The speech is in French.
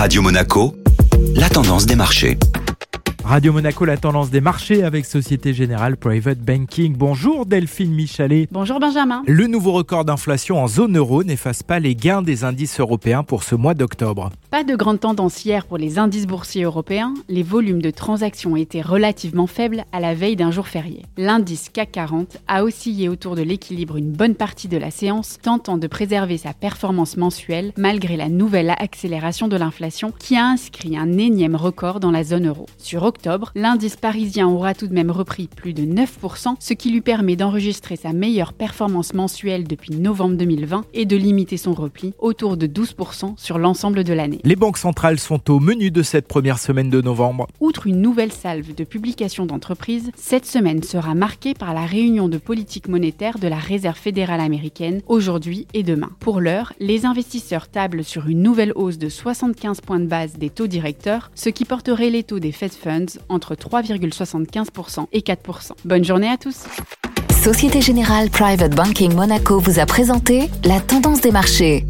Radio Monaco, la tendance des marchés. Radio Monaco, la tendance des marchés avec Société Générale Private Banking. Bonjour Delphine Michalet. Bonjour Benjamin. Le nouveau record d'inflation en zone euro n'efface pas les gains des indices européens pour ce mois d'octobre. Pas de grande tendance hier pour les indices boursiers européens. Les volumes de transactions étaient relativement faibles à la veille d'un jour férié. L'indice CAC 40 a oscillé autour de l'équilibre une bonne partie de la séance, tentant de préserver sa performance mensuelle malgré la nouvelle accélération de l'inflation qui a inscrit un énième record dans la zone euro. Sur octobre, l'indice parisien aura tout de même repris plus de 9%, ce qui lui permet d'enregistrer sa meilleure performance mensuelle depuis novembre 2020 et de limiter son repli autour de 12% sur l'ensemble de l'année. Les banques centrales sont au menu de cette première semaine de novembre. Outre une nouvelle salve de publications d'entreprises, cette semaine sera marquée par la réunion de politique monétaire de la Réserve fédérale américaine aujourd'hui et demain. Pour l'heure, les investisseurs tablent sur une nouvelle hausse de 75 points de base des taux directeurs, ce qui porterait les taux des Fed Funds entre 3,75% et 4%. Bonne journée à tous. Société Générale Private Banking Monaco vous a présenté la tendance des marchés.